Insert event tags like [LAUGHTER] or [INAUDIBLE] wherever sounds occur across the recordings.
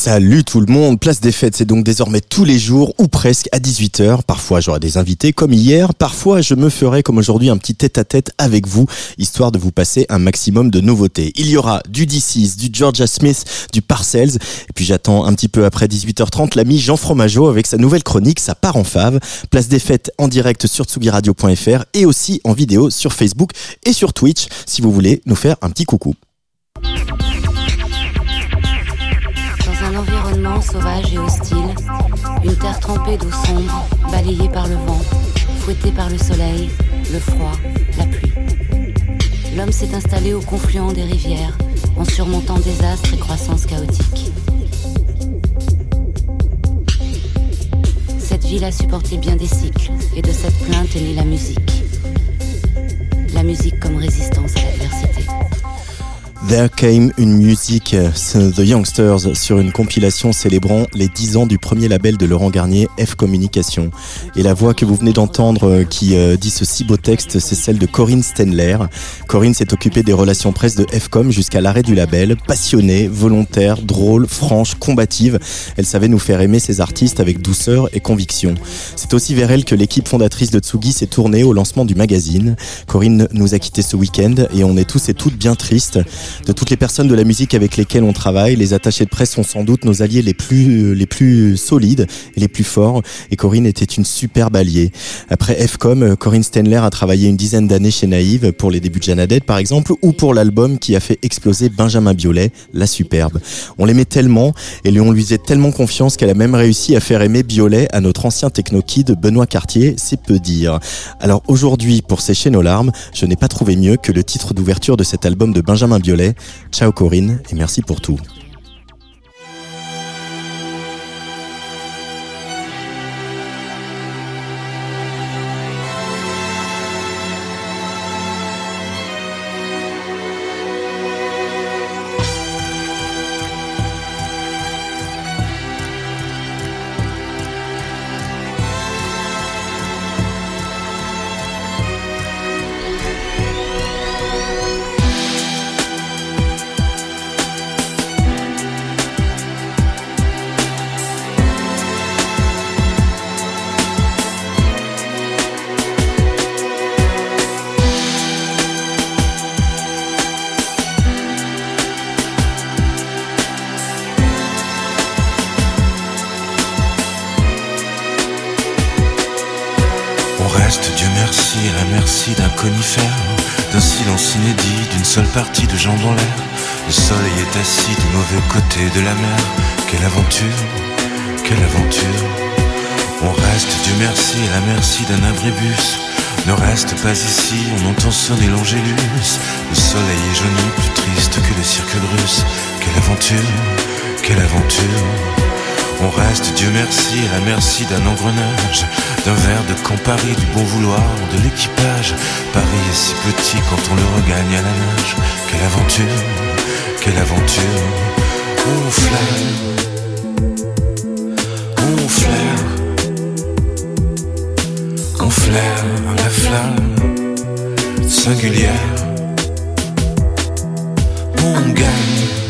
Salut tout le monde, place des fêtes, c'est donc désormais tous les jours ou presque à 18h. Parfois j'aurai des invités comme hier, parfois je me ferai comme aujourd'hui un petit tête-à-tête avec vous, histoire de vous passer un maximum de nouveautés. Il y aura du D6, du Georgia Smith, du Parcells, et puis j'attends un petit peu après 18h30 l'ami Jean Fromageau avec sa nouvelle chronique, ça part en fave. Place des fêtes en direct sur tsugiradio.fr et aussi en vidéo sur Facebook et sur Twitch si vous voulez nous faire un petit coucou. Sauvage et hostile, une terre trempée d'eau sombre, balayée par le vent, fouettée par le soleil, le froid, la pluie. L'homme s'est installé au confluent des rivières, en surmontant désastres et croissance chaotique. Cette ville a supporté bien des cycles, et de cette plainte est née la musique. La musique comme résistance à l'adversité. There Came une musique, The Youngsters, sur une compilation célébrant les 10 ans du premier label de Laurent Garnier, F Communication. Et la voix que vous venez d'entendre euh, qui euh, dit ce si beau texte, c'est celle de Corinne Stenler. Corinne s'est occupée des relations presse de F-Com jusqu'à l'arrêt du label. Passionnée, volontaire, drôle, franche, combative, elle savait nous faire aimer ses artistes avec douceur et conviction. C'est aussi vers elle que l'équipe fondatrice de Tsugi s'est tournée au lancement du magazine. Corinne nous a quittés ce week-end et on est tous et toutes bien tristes. De toutes les personnes de la musique avec lesquelles on travaille, les attachés de presse sont sans doute nos alliés les plus, les plus solides et les plus forts. Et Corinne était une superbe alliée. Après F-Com, Corinne Stenler a travaillé une dizaine d'années chez Naïve pour les débuts de Janadette par exemple, ou pour l'album qui a fait exploser Benjamin Biolay, La Superbe. On l'aimait tellement et on lui faisait tellement confiance qu'elle a même réussi à faire aimer Biolay à notre ancien techno-kid Benoît Cartier, c'est peu dire. Alors aujourd'hui, pour sécher nos larmes, je n'ai pas trouvé mieux que le titre d'ouverture de cet album de Benjamin Biolay. Ciao Corinne et merci pour tout. D'un silence inédit, d'une seule partie de jambes en l'air. Le soleil est assis du mauvais côté de la mer. Quelle aventure, quelle aventure. On reste, Dieu merci, à la merci d'un abribus. Ne reste pas ici, on entend sonner l'angélus. Le soleil est jauni, plus triste que le cirque russe. Quelle aventure, quelle aventure. On reste, Dieu merci, à la merci d'un engrenage, d'un verre de Campari, du bon vouloir de l'équipage. Paris est si petit quand on le regagne à la nage. Quelle aventure, quelle aventure. On flaire, on flaire, on flaire la flamme singulière. On gagne,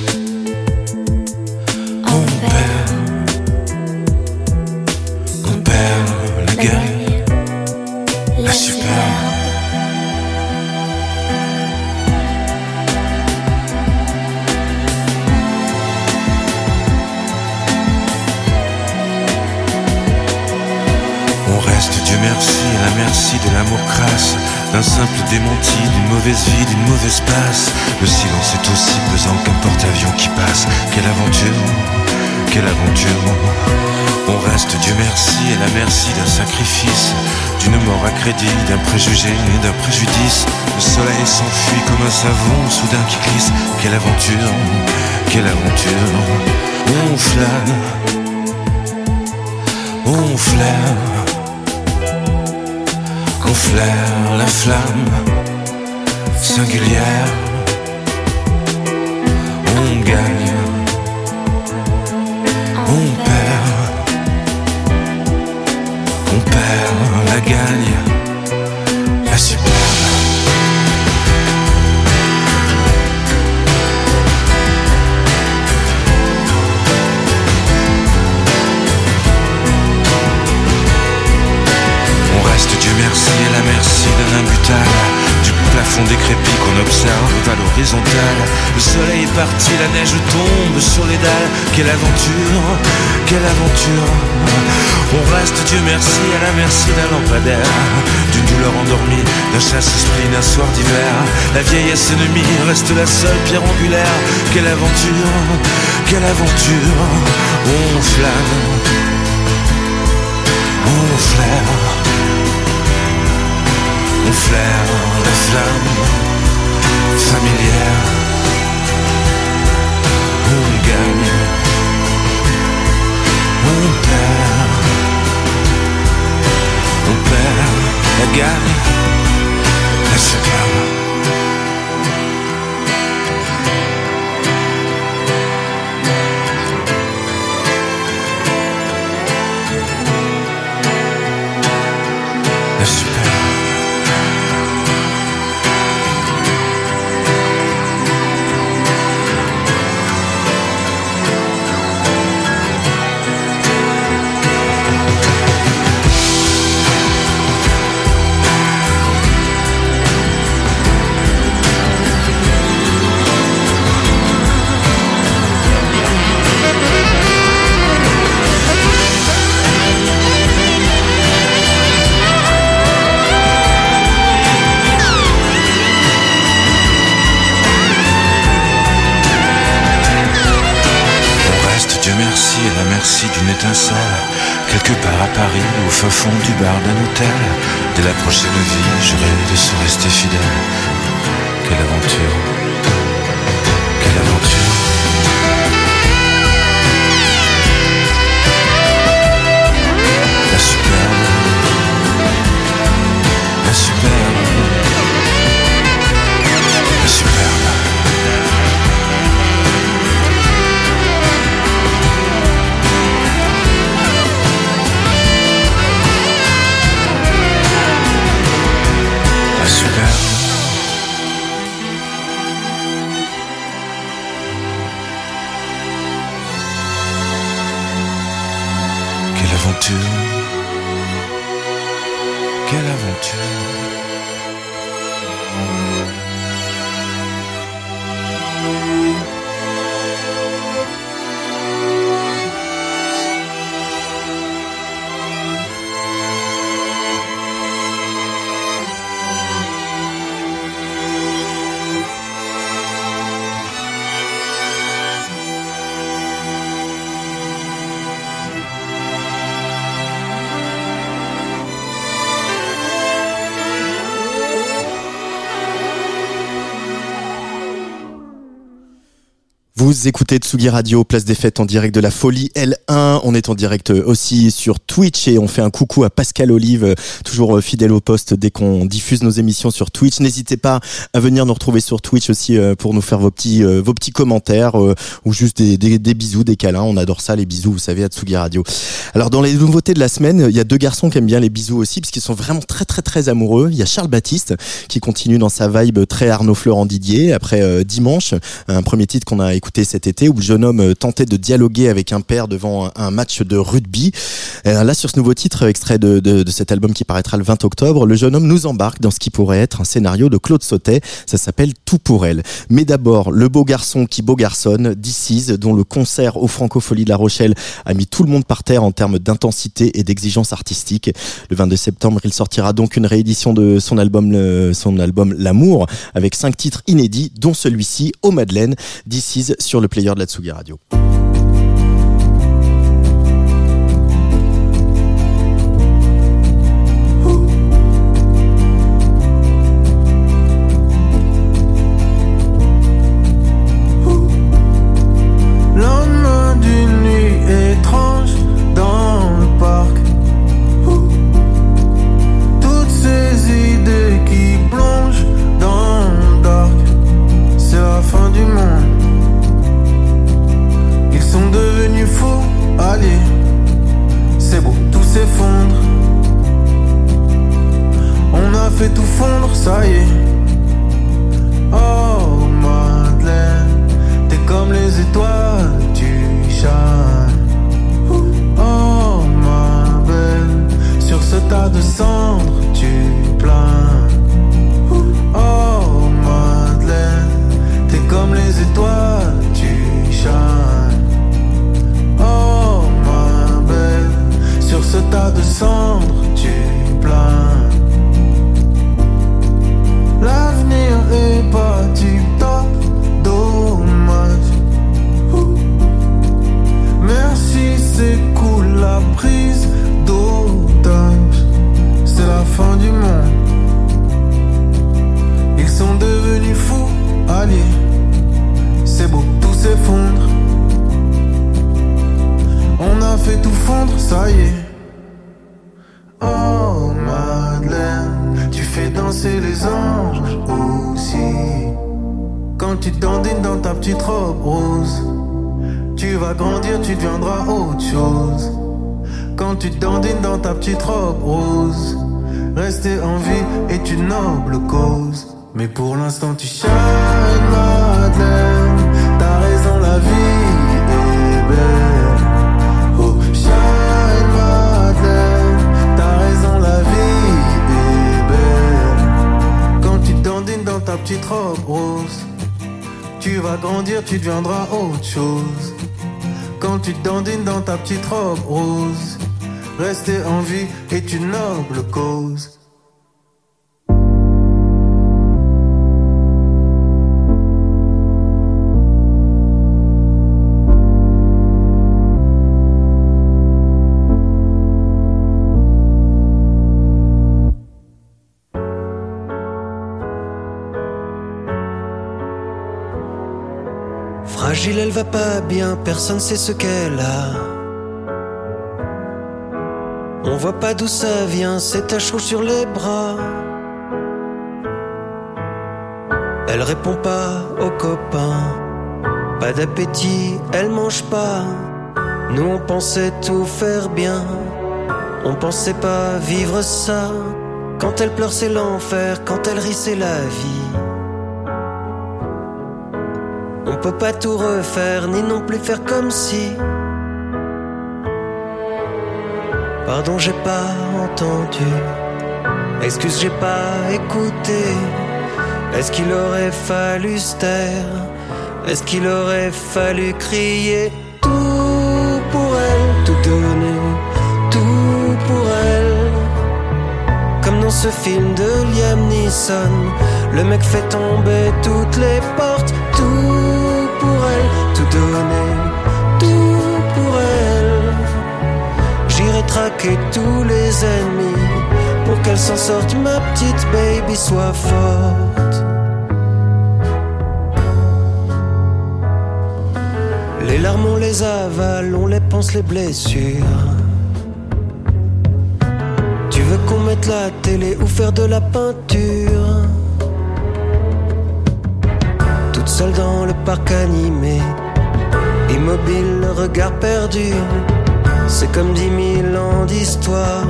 d'une mauvaise vie, d'une mauvaise passe. Le silence est aussi pesant qu'un porte-avions qui passe. Quelle aventure, quelle aventure. On reste Dieu merci à la merci d'un sacrifice, d'une mort à crédit, d'un préjugé, d'un préjudice. Le soleil s'enfuit comme un savon soudain qui glisse. Quelle aventure, quelle aventure. On flâne, on flaire on flaire la flamme singulière. On gagne, on perd, on perd la gagne, la superbe. Dieu merci et la merci d'un imbutal Du plafond décrépit qu'on observe à l'horizontale Le soleil est parti, la neige tombe sur les dalles. Quelle aventure, quelle aventure. On reste Dieu merci à la merci d'un lampadaire. D'une douleur endormie, d'un chasse-esprit, d'un soir d'hiver. La vieillesse ennemie reste la seule pierre angulaire. Quelle aventure, quelle aventure. On flâne, on flaire on flaire la flamme familière. On gagne, on perd, on perd la gagne, superbe. d'une prochaine vie, je de se rester fidèle. Quelle aventure, Vous écoutez Tsugi Radio, place des fêtes en direct de la folie L1. On est en direct aussi sur Twitch et on fait un coucou à Pascal Olive, toujours fidèle au poste dès qu'on diffuse nos émissions sur Twitch. N'hésitez pas à venir nous retrouver sur Twitch aussi euh, pour nous faire vos petits, euh, vos petits commentaires euh, ou juste des, des, bisous, des câlins. On adore ça, les bisous, vous savez, à Tsugi Radio. Alors dans les nouveautés de la semaine, il y a deux garçons qui aiment bien les bisous aussi parce qu'ils sont vraiment très très très amoureux. Il y a Charles Baptiste qui continue dans sa vibe très Arnaud Florent Didier après Dimanche, un premier titre qu'on a écouté cet été où le jeune homme tentait de dialoguer avec un père devant un match de rugby. Là, sur ce nouveau titre, extrait de, de, cet album qui paraîtra le 20 octobre, le jeune homme nous embarque dans ce qui pourrait être un scénario de Claude Sautet. Ça s'appelle Tout pour elle. Mais d'abord, le beau garçon qui beau garçonne, DC's, dont le concert au Francofolie de La Rochelle a mis tout le monde par terre en termes d'intensité et d'exigence artistique. Le 22 septembre, il sortira donc une réédition de son album, son album L'amour, avec cinq titres inédits, dont celui-ci, Au Madeleine, DC's sur le player de la Tsugi Radio. les étoiles, tu shines. Oh ma belle, sur ce tas de cendres, tu plains. L'avenir est pas du top, dommage. Merci, c'est cool la prise d'otage. C'est la fin du monde. Ils sont devenus fous, alliés. tout fondre, ça y est. Oh Madeleine, tu fais danser les anges aussi. Quand tu dandines dans ta petite robe rose, tu vas grandir, tu deviendras autre chose. Quand tu dandines dans ta petite robe rose, rester en vie est une noble cause. Mais pour l'instant, tu shines, Madeleine. T'as raison, la vie est belle. rose. Tu vas grandir, tu deviendras autre chose. Quand tu dandines dans ta petite robe rose, rester en vie est une noble cause. Elle va pas bien, personne sait ce qu'elle a. On voit pas d'où ça vient, c'est tache rouge sur les bras. Elle répond pas aux copains, pas d'appétit, elle mange pas. Nous on pensait tout faire bien, on pensait pas vivre ça. Quand elle pleure c'est l'enfer, quand elle rit c'est la vie. On peut pas tout refaire, ni non plus faire comme si. Pardon, j'ai pas entendu. Excuse, j'ai pas écouté. Est-ce qu'il aurait fallu se taire? Est-ce qu'il aurait fallu crier Tout pour elle, tout donner, tout pour elle? Comme dans ce film de Liam Neeson, le mec fait tomber toutes les portes, tout tout donner, tout pour elle. J'irai traquer tous les ennemis pour qu'elle s'en sorte, ma petite baby soit forte. Les larmes, on les avale, on les pense les blessures. Tu veux qu'on mette la télé ou faire de la peinture? Toute seule dans le parc animé Immobile, le regard perdu, c'est comme dix mille ans d'histoire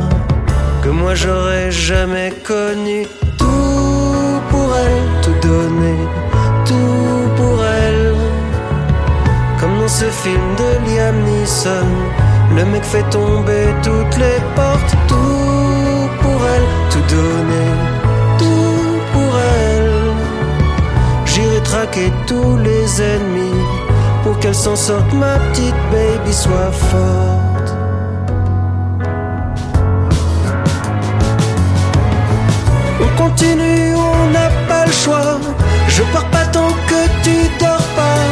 que moi j'aurais jamais connu. Tout pour elle, tout donner, tout pour elle. dans ce film de Liam Neeson. Le mec fait tomber toutes les portes, tout pour elle, tout donner, tout pour elle. J'irai traquer tous les ennemis qu'elle s'en sorte, ma petite baby soit forte. On continue, on n'a pas le choix. Je pars pas tant que tu dors pas.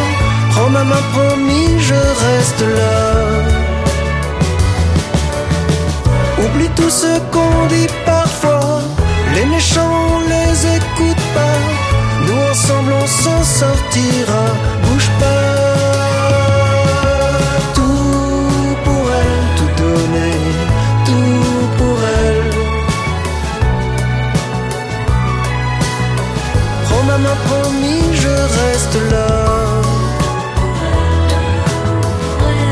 Prends ma main, promis, je reste là. Oublie tout ce qu'on dit parfois. Les méchants, on les écoute pas. Nous ensemble, on s'en sortira. Bouge pas. Ma promis, je reste là.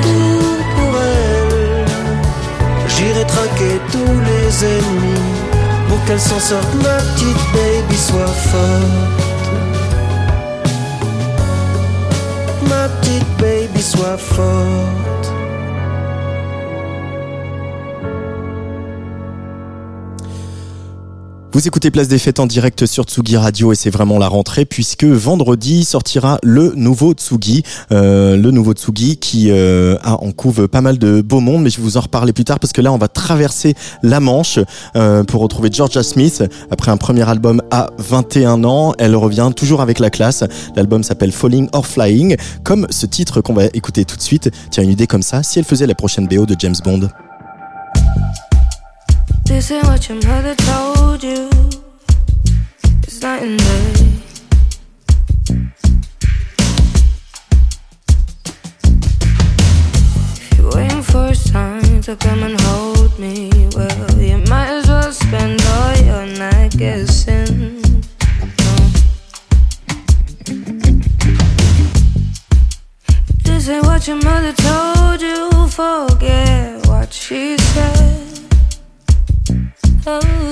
Tout pour elle. J'irai traquer tous les ennemis pour qu'elle s'en sorte, ma petite baby soit forte. Ma petite baby soit forte. Vous écoutez Place des Fêtes en direct sur Tsugi Radio et c'est vraiment la rentrée puisque vendredi sortira le nouveau Tsugi, euh, le nouveau Tsugi qui euh, en couve pas mal de beau monde, mais je vais vous en reparler plus tard parce que là on va traverser la Manche euh, pour retrouver Georgia Smith après un premier album à 21 ans. Elle revient toujours avec la classe. L'album s'appelle Falling or Flying, comme ce titre qu'on va écouter tout de suite. Tiens une idée comme ça, si elle faisait la prochaine BO de James Bond. This ain't what your mother told you. It's night and day. If you're waiting for a sign to come and hold me, well, you might as well spend all your night guessing. This ain't what your mother told you. Forget what she. Oh.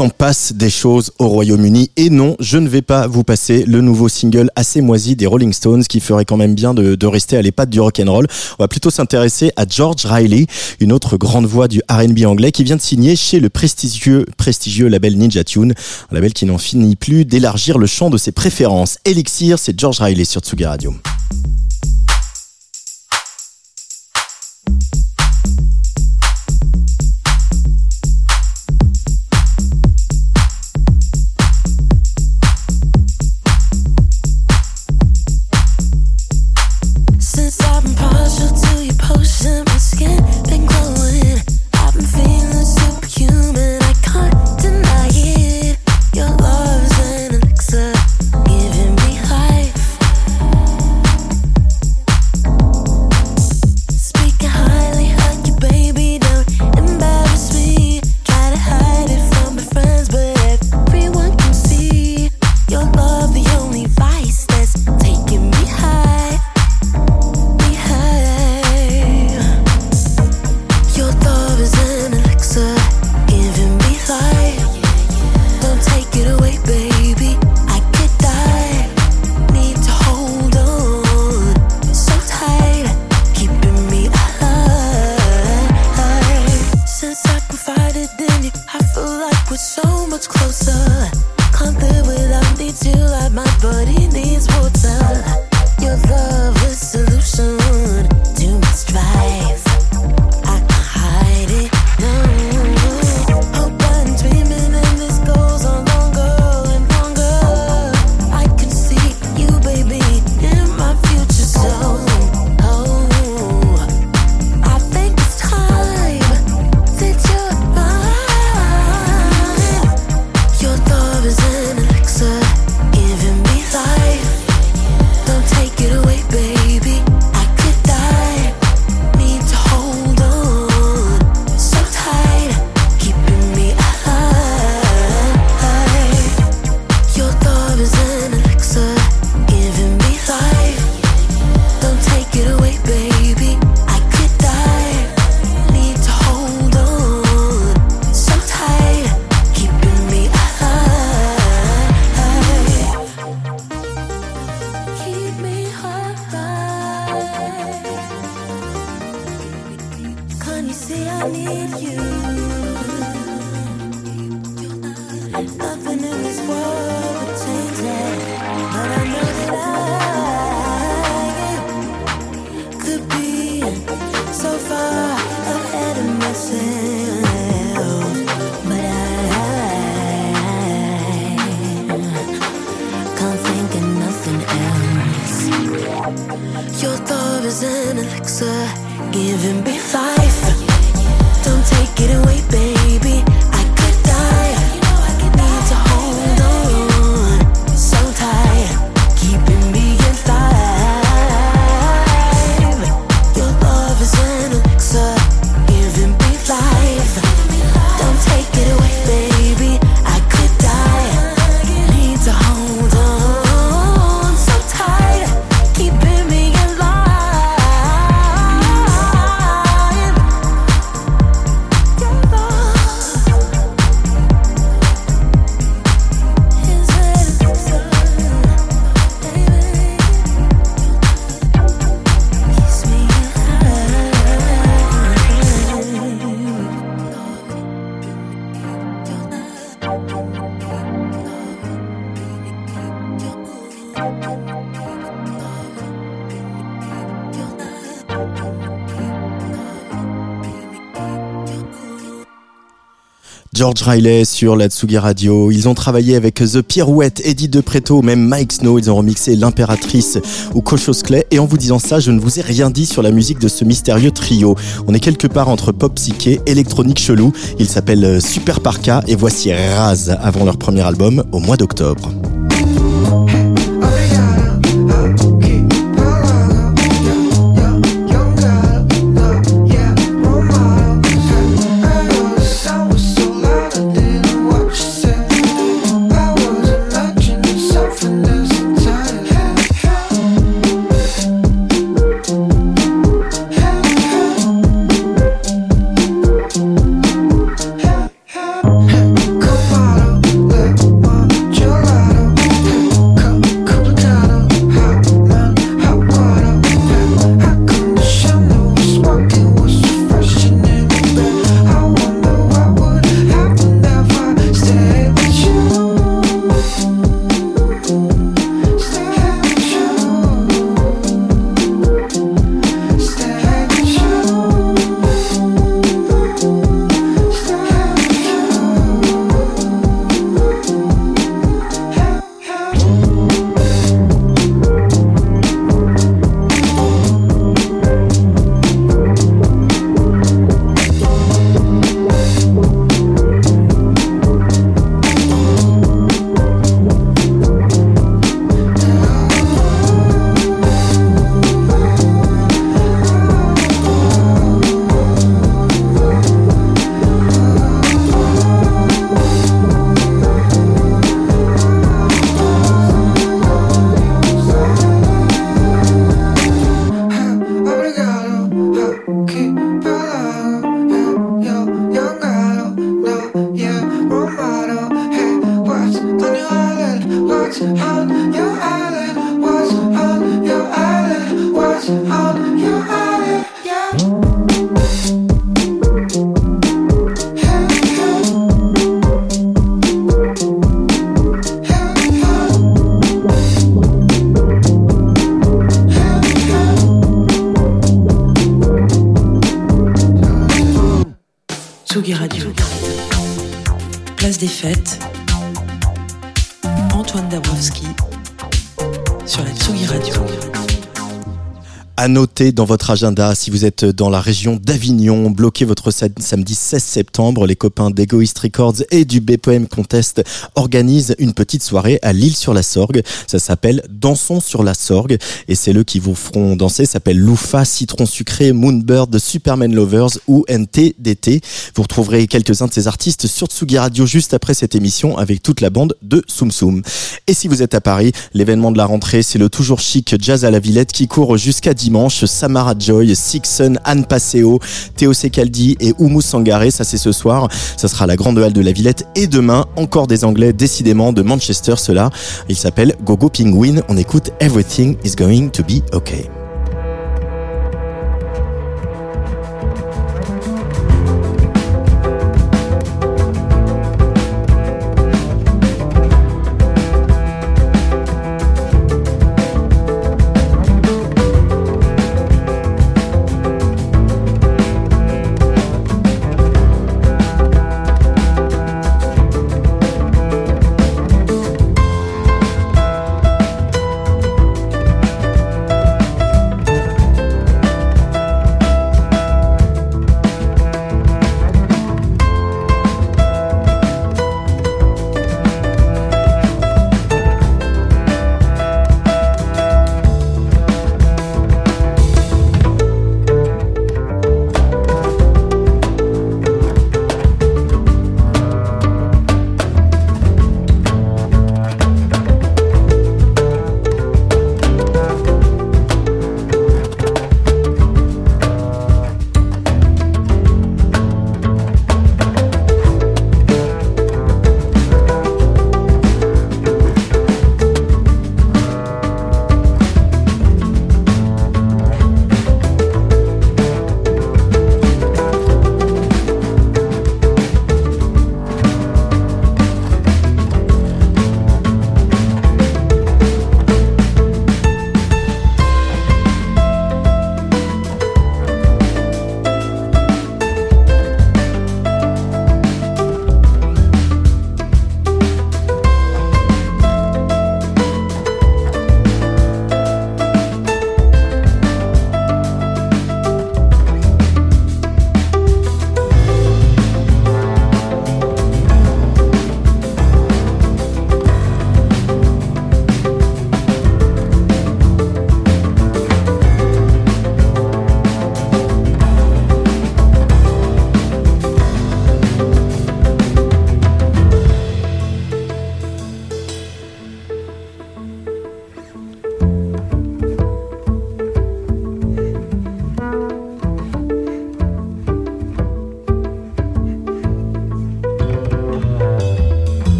S'en passe des choses au Royaume-Uni. Et non, je ne vais pas vous passer le nouveau single assez moisi des Rolling Stones qui ferait quand même bien de, rester à l'épate du rock'n'roll. On va plutôt s'intéresser à George Riley, une autre grande voix du R&B anglais qui vient de signer chez le prestigieux, prestigieux label Ninja Tune, un label qui n'en finit plus d'élargir le champ de ses préférences. Elixir, c'est George Riley sur Tsugi Radio. giving me life. Don't take it away, babe. George Riley sur la Tsugi Radio. Ils ont travaillé avec The Pirouette, Eddie De Preto, même Mike Snow. Ils ont remixé L'Impératrice ou Cochos Clay. Et en vous disant ça, je ne vous ai rien dit sur la musique de ce mystérieux trio. On est quelque part entre pop psyché, électronique chelou. Il s'appelle Super Parka et voici Raz avant leur premier album au mois d'octobre. À dans votre agenda, si vous êtes dans la région d'Avignon, bloquez votre samedi 16 septembre. Les copains d'Egoist Records et du BPM Contest organisent une petite soirée à Lille sur la Sorgue. Ça s'appelle Dansons sur la Sorgue et c'est eux qui vous feront danser. Ça s'appelle Loufa, Citron Sucré, Moonbird, Superman Lovers ou NTDT. Vous retrouverez quelques-uns de ces artistes sur Tsugi Radio juste après cette émission avec toute la bande de Soum Soum. Et si vous êtes à Paris, l'événement de la rentrée, c'est le toujours chic Jazz à la Villette qui court jusqu'à dimanche, Samara Joy, Sixon, Anne Passeo, Théo Secaldi et Oumu Sangaré. Ça, c'est ce soir. Ça sera la grande halle de la Villette. Et demain, encore des Anglais, décidément, de Manchester, cela. Il s'appelle Gogo Penguin. On écoute Everything is going to be okay.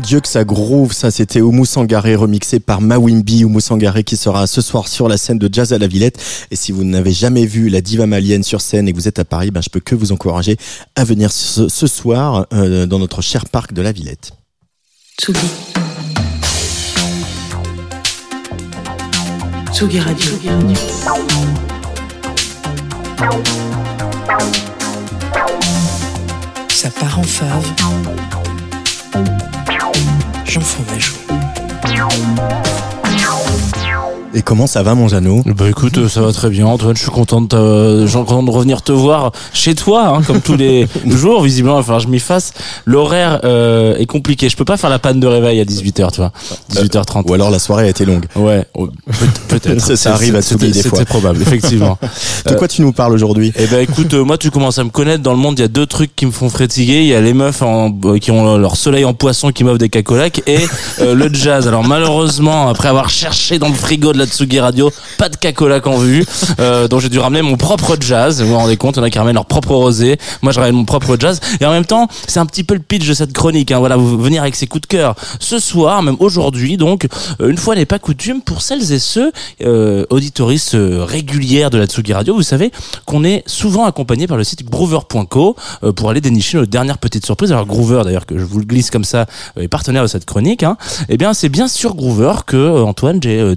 Dieu que ça groove, ça c'était Oumou Sangaré remixé par Mawimbi, Oumou Sangaré qui sera ce soir sur la scène de Jazz à la Villette. Et si vous n'avez jamais vu la diva malienne sur scène et que vous êtes à Paris, ben je peux que vous encourager à venir ce, ce soir euh, dans notre cher parc de la Villette. Tsugi. Tsugi Radio. Ça part en fave. Mes joues. Et comment ça va mon Jeannot? Bah écoute, euh, ça va très bien Antoine, je suis content de, te- je suis content de revenir te voir chez toi, hein, comme tous les [LAUGHS] jours, visiblement, il va falloir que je m'y fasse. L'horaire euh, est compliqué, je peux pas faire la panne de réveil à 18h, tu vois, 18h30. Ou alors la soirée a été longue. Ouais, oh, peut- peut-être. [LAUGHS] Ça- ça arrive à Tsugi des fois. probable, effectivement. [LAUGHS] De quoi tu nous parles aujourd'hui? Eh ben écoute, euh, moi tu commences à me connaître dans le monde. Il y a deux trucs qui me font frétiller. Il y a les meufs en, euh, qui ont leur soleil en poisson qui m'offrent des cacolacs et euh, le jazz. Alors malheureusement, après avoir cherché dans le frigo de la Tsugi Radio, pas de cacolac en vue. Euh, donc j'ai dû ramener mon propre jazz. Vous vous rendez compte, il y en a qui ramènent leur propre rosé. Moi je ramène mon propre jazz. Et en même temps, c'est un petit peu le pitch de cette chronique. Hein. Voilà, vous venir avec ses coups de cœur. Ce soir, même aujourd'hui, donc euh, une fois n'est pas coutume, pour celles et ceux euh, auditoristes euh, régulières de la Tsugi Radio, vous savez qu'on est souvent accompagné par le site groover.co pour aller dénicher nos dernières petites surprises. Alors Groover, d'ailleurs, que je vous le glisse comme ça, est partenaire de cette chronique. Hein. Eh bien, c'est bien sur Groover que Antoine j'ai euh,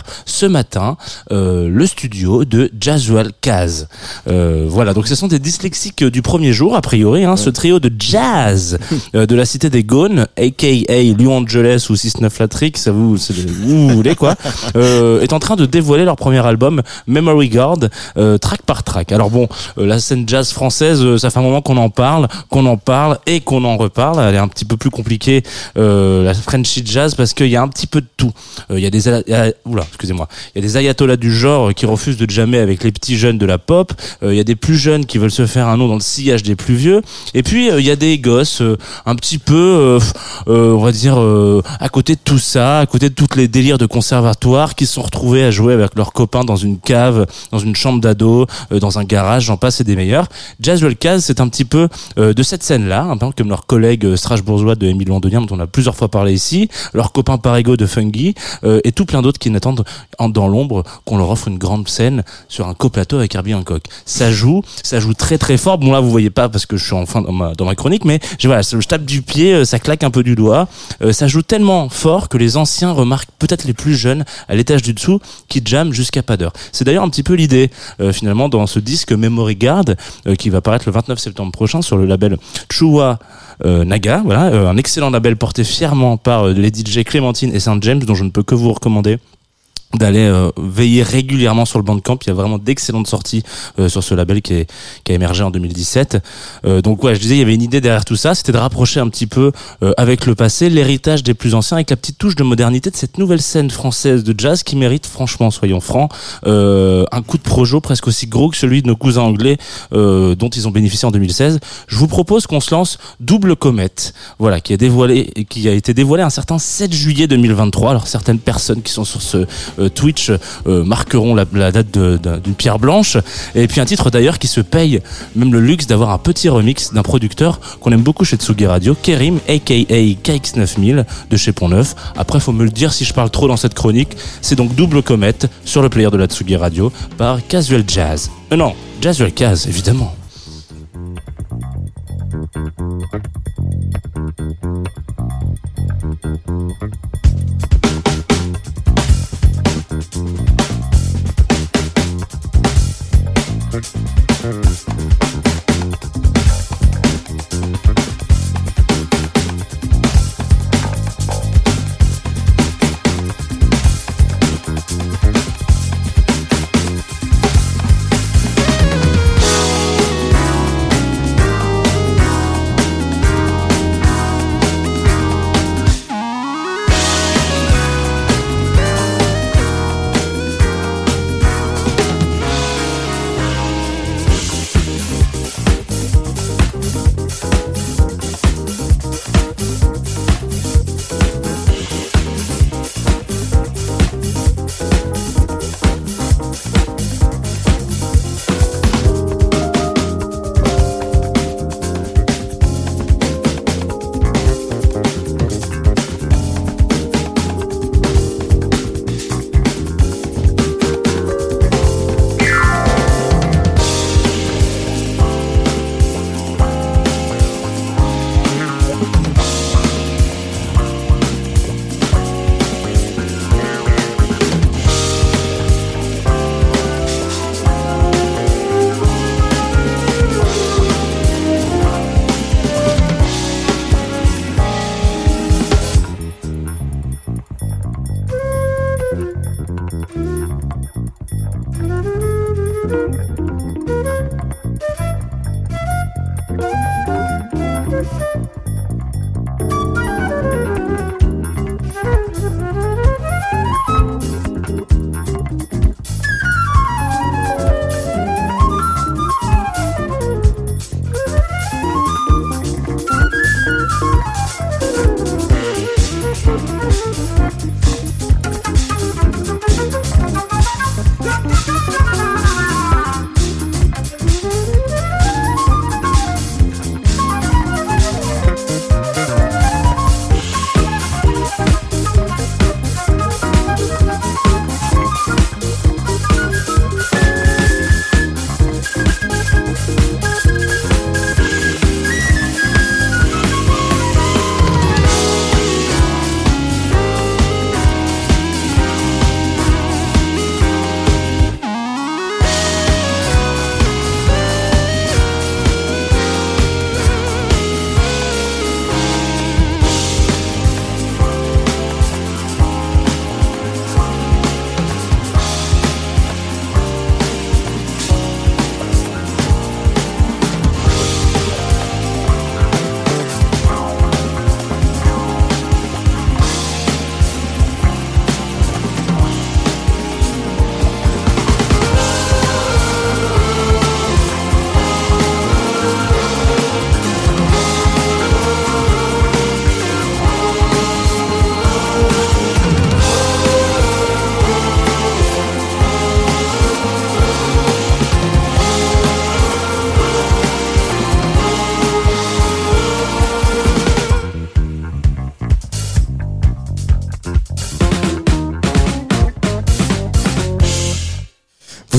découvert ce matin euh, le studio de Jazzwell Kaz. Euh, voilà, donc ce sont des dyslexiques du premier jour, a priori. Hein, Ce trio de jazz [LAUGHS] euh, de la cité des Gaunes, aka Lyon Angeles ou 6-9 Latrick, ça vous, vous voulez quoi, est en train de dévoiler leur premier album Memory Guard, track par track. Alors bon, la scène jazz française, ça fait un moment qu'on en parle, qu'on en parle et qu'on en reparle. Elle est un petit peu plus compliquée, la Frenchy jazz, parce qu'il y a un petit peu de tout. Il y a des, oula, excusez-moi, il y a des ayatollahs du genre qui refusent de jammer avec les petits jeunes de la pop. Euh, Il y a des plus jeunes qui veulent se faire un nom dans le sillage des plus vieux. Et puis euh, il y a des gosses euh, un petit peu, on va dire, à côté de tout ça, à côté de toutes les délires de conservatoire, qui se sont retrouvés à jouer avec leurs copains dans une cave, dans une chambre d'ado, dans un garage, j'en passe et des meilleurs. Jazzwell Caz, c'est un petit peu de cette scène-là, un peu comme leurs collègues strasbourgeois de Émile Londonien, dont on a plusieurs fois parlé ici, leurs copains Parigo de Fungi, et tout plein d'autres qui n'attendent en- dans l'ombre qu'on leur offre une grande scène sur un coplateau avec Herbie Hancock. Ça joue, ça joue très très fort. Bon là vous voyez pas parce que je suis dans ma, dans ma chronique, mais je, voilà, je tape du pied, euh, ça claque un peu du doigt. Euh, ça joue tellement fort que les anciens remarquent peut-être les plus jeunes à l'étage du dessous qui jamment jusqu'à pas d'heure. C'est d'ailleurs un petit peu l'idée euh, finalement dans ce disque Memory Guard qui va paraître le 29 septembre prochain sur le label Chua Naga, voilà, un excellent label porté fièrement par les DJ Clémentine et Saint James dont je ne peux que vous recommander d'aller euh, veiller régulièrement sur le Bandcamp. Il y a vraiment d'excellentes sorties euh, sur ce label qui, est, qui a émergé en 2017. Euh, donc ouais, je disais, il y avait une idée derrière tout ça, c'était de rapprocher un petit peu euh, avec le passé, l'héritage des plus anciens, avec la petite touche de modernité de cette nouvelle scène française de jazz qui mérite, franchement, soyons francs, euh, un coup de projo presque aussi gros que celui de nos cousins anglais euh, dont ils ont bénéficié en 2016. Je vous propose qu'on se lance Double Comète, voilà, qui a dévoilé, qui a été dévoilé un certain 7 juillet 2023. Alors certaines personnes qui sont sur ce Twitch euh, marqueront la, date d'une pierre blanche. Et puis un titre d'ailleurs qui se paye même le luxe d'avoir un petit remix d'un producteur qu'on aime beaucoup chez Tsugi Radio, Kerim, aka KX9000 de chez Pont-Neuf. Après, faut me le dire si je parle trop dans cette chronique. C'est donc double comète sur le player de la Tsugi Radio par Casual Jazz. Euh, non, Jazzwell Kaz, évidemment.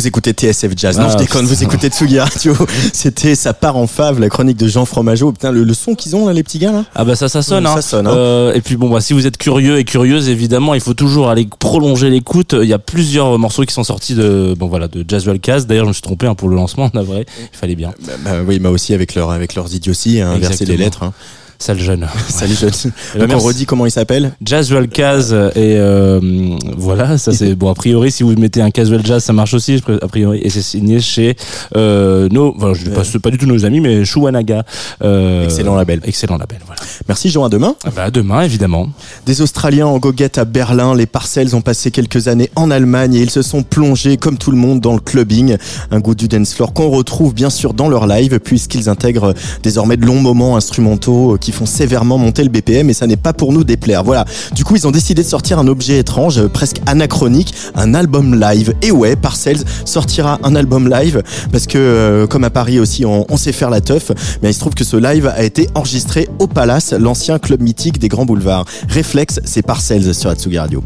Vous écoutez TSF Jazz. Non, Ah, je déconne, vous écoutez Tsugi Radio. [LAUGHS] C'était Ça part en fave, la chronique de Jean Fromageau. Putain, le, le son qu'ils ont là, les petits gars là. Ah bah ça, ça sonne. Ça hein. sonne, hein. Euh, et puis bon, bah, si vous êtes curieux et curieuse, évidemment, il faut toujours aller prolonger l'écoute. Il y a plusieurs morceaux qui sont sortis de, bon voilà, de Cast. D'ailleurs, je me suis trompé hein, pour le lancement, [LAUGHS] vrai. Il fallait bien. Bah, bah oui, mais aussi avec, leur, avec leurs idioties, inverser les lettres. Sale jeune. [LAUGHS] Salut, jeune. bah, [LAUGHS] Donc on redit comment il s'appelle Jazzwell Caz et euh, voilà, ça c'est bon. A priori, si vous mettez un Casual Jazz, ça marche aussi. A priori, et c'est signé chez euh, nos, je dis pas, du tout nos amis, mais Shuanaga. Euh, Excellent label. Excellent label. Voilà. Merci Jean, à demain. Ah bah, à demain, évidemment. Des Australiens en goguette à Berlin, les Parcells ont passé quelques années en Allemagne et ils se sont plongés comme tout le monde dans le clubbing, un goût du dance floor qu'on retrouve bien sûr dans leur live puisqu'ils intègrent désormais de longs moments instrumentaux qui font sévèrement monter le BPM et ça n'est pas pour nous déplaire. Voilà. Du coup, ils ont décidé de sortir un objet étrange, euh, presque anachronique, un album live. Et ouais, Parcells sortira un album live parce que euh, comme à Paris aussi on, sait faire la teuf, mais il se trouve que ce live a été enregistré au Palace, l'ancien club mythique des grands boulevards. Réflexe, c'est Parcells sur Atsugi Radio.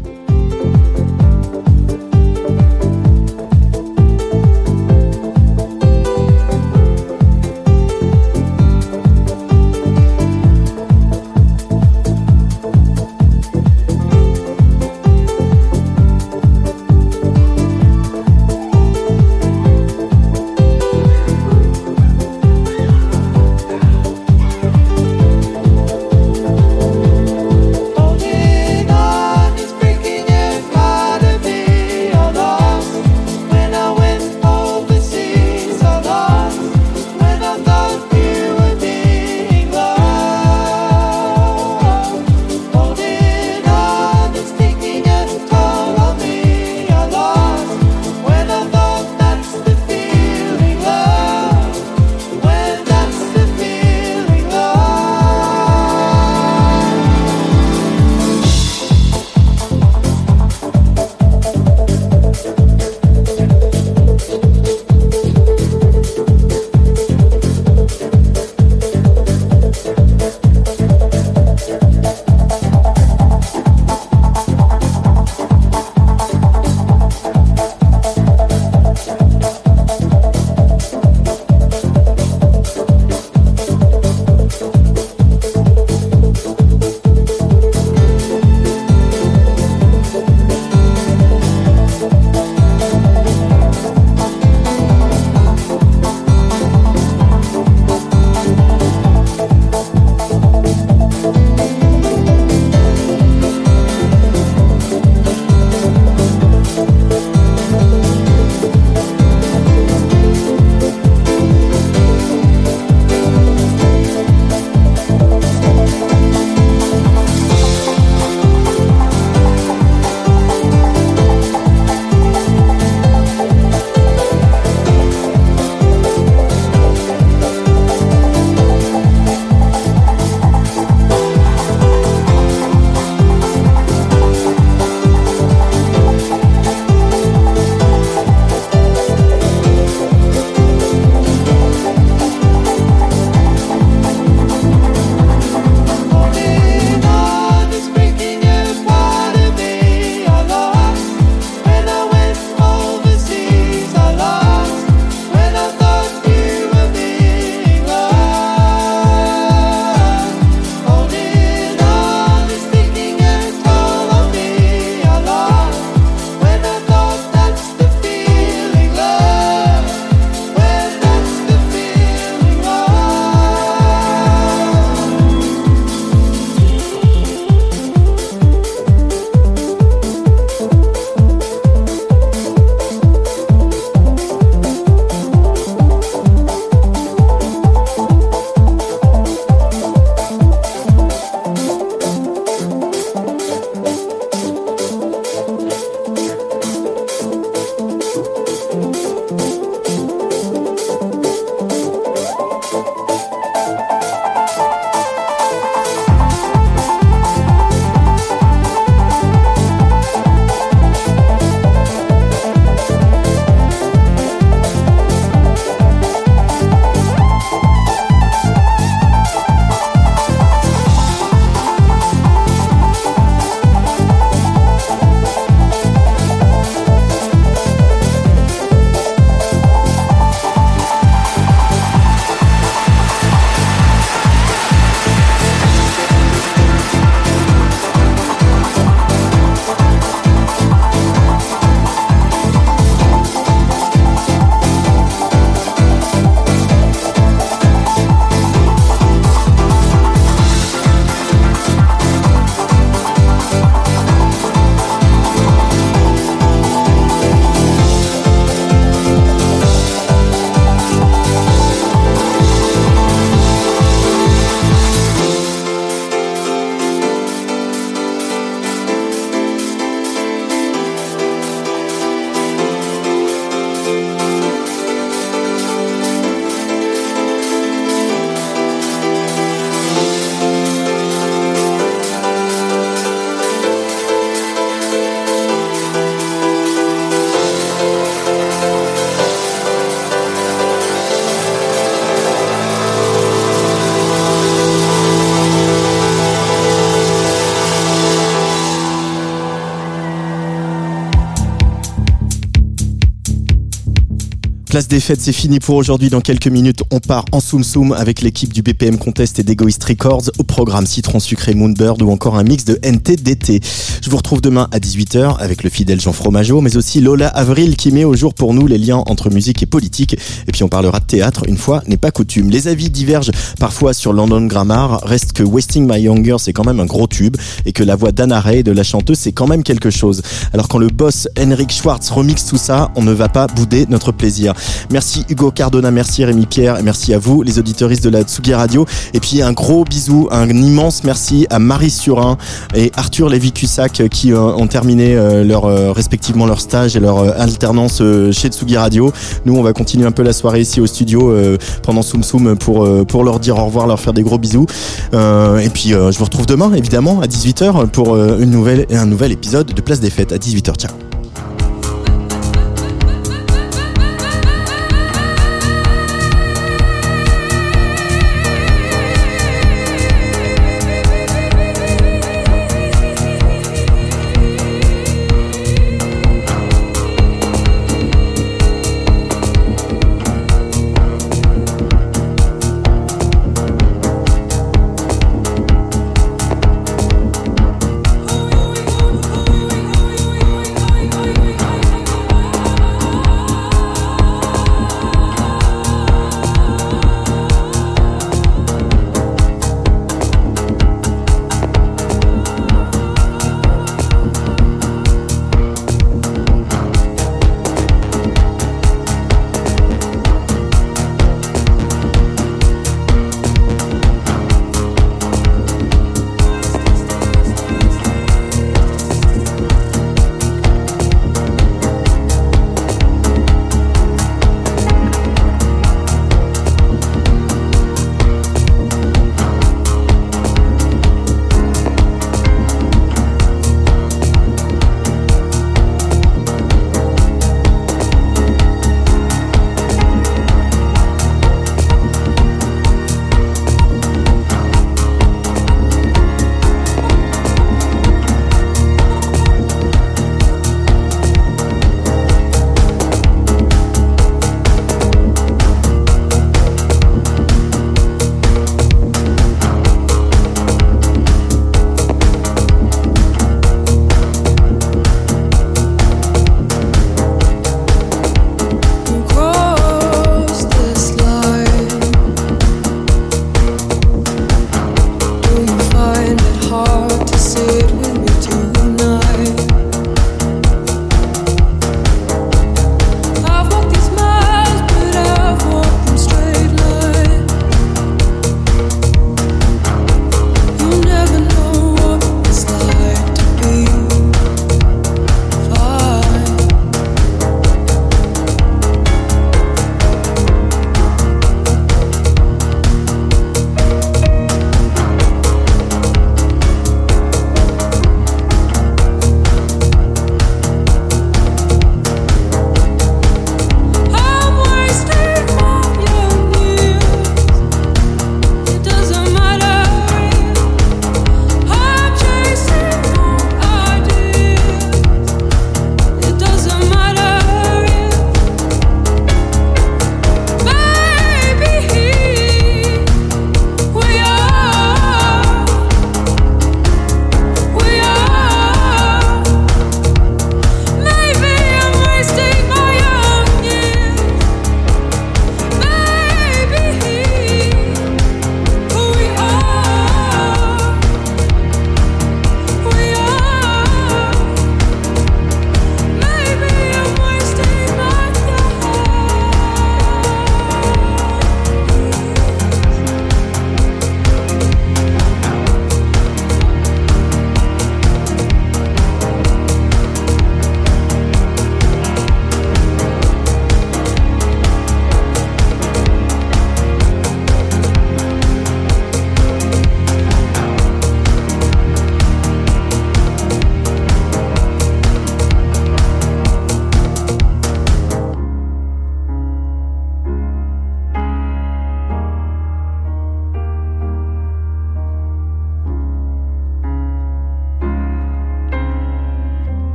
Place des fêtes, c'est fini pour aujourd'hui. Dans quelques minutes, on part en Soum Soum avec l'équipe du BPM Contest et d'Egoist Records au programme Citron Sucré Moonbird ou encore un mix de NTDT. Je vous retrouve demain à 18h avec le fidèle Jean Fromageau, mais aussi Lola Avril qui met au jour pour nous les liens entre musique et politique. Et puis on parlera de théâtre, une fois n'est pas coutume. Les avis divergent parfois sur London Grammar. Reste que Wasting My Younger, c'est quand même un gros tube et que la voix d'Anna Ray de la chanteuse, c'est quand même quelque chose. Alors quand le boss Henrik Schwartz remixe tout ça, on ne va pas bouder notre plaisir. Merci Hugo Cardona, merci Rémi Pierre, merci à vous, les auditeuristes de la Tsugi Radio. Et puis un gros bisou, un immense merci à Marie Surin et Arthur Lévy-Cussac qui euh, ont terminé euh, leur, euh, respectivement leur stage et leur alternance chez Tsugi Radio. Nous, on va continuer un peu la soirée ici au studio pendant Soum Soum pour, pour leur dire au revoir, leur faire des gros bisous. et puis, je vous retrouve demain, évidemment, à 18h pour une nouvelle, un nouvel épisode de Place des Fêtes à 18h. Ciao.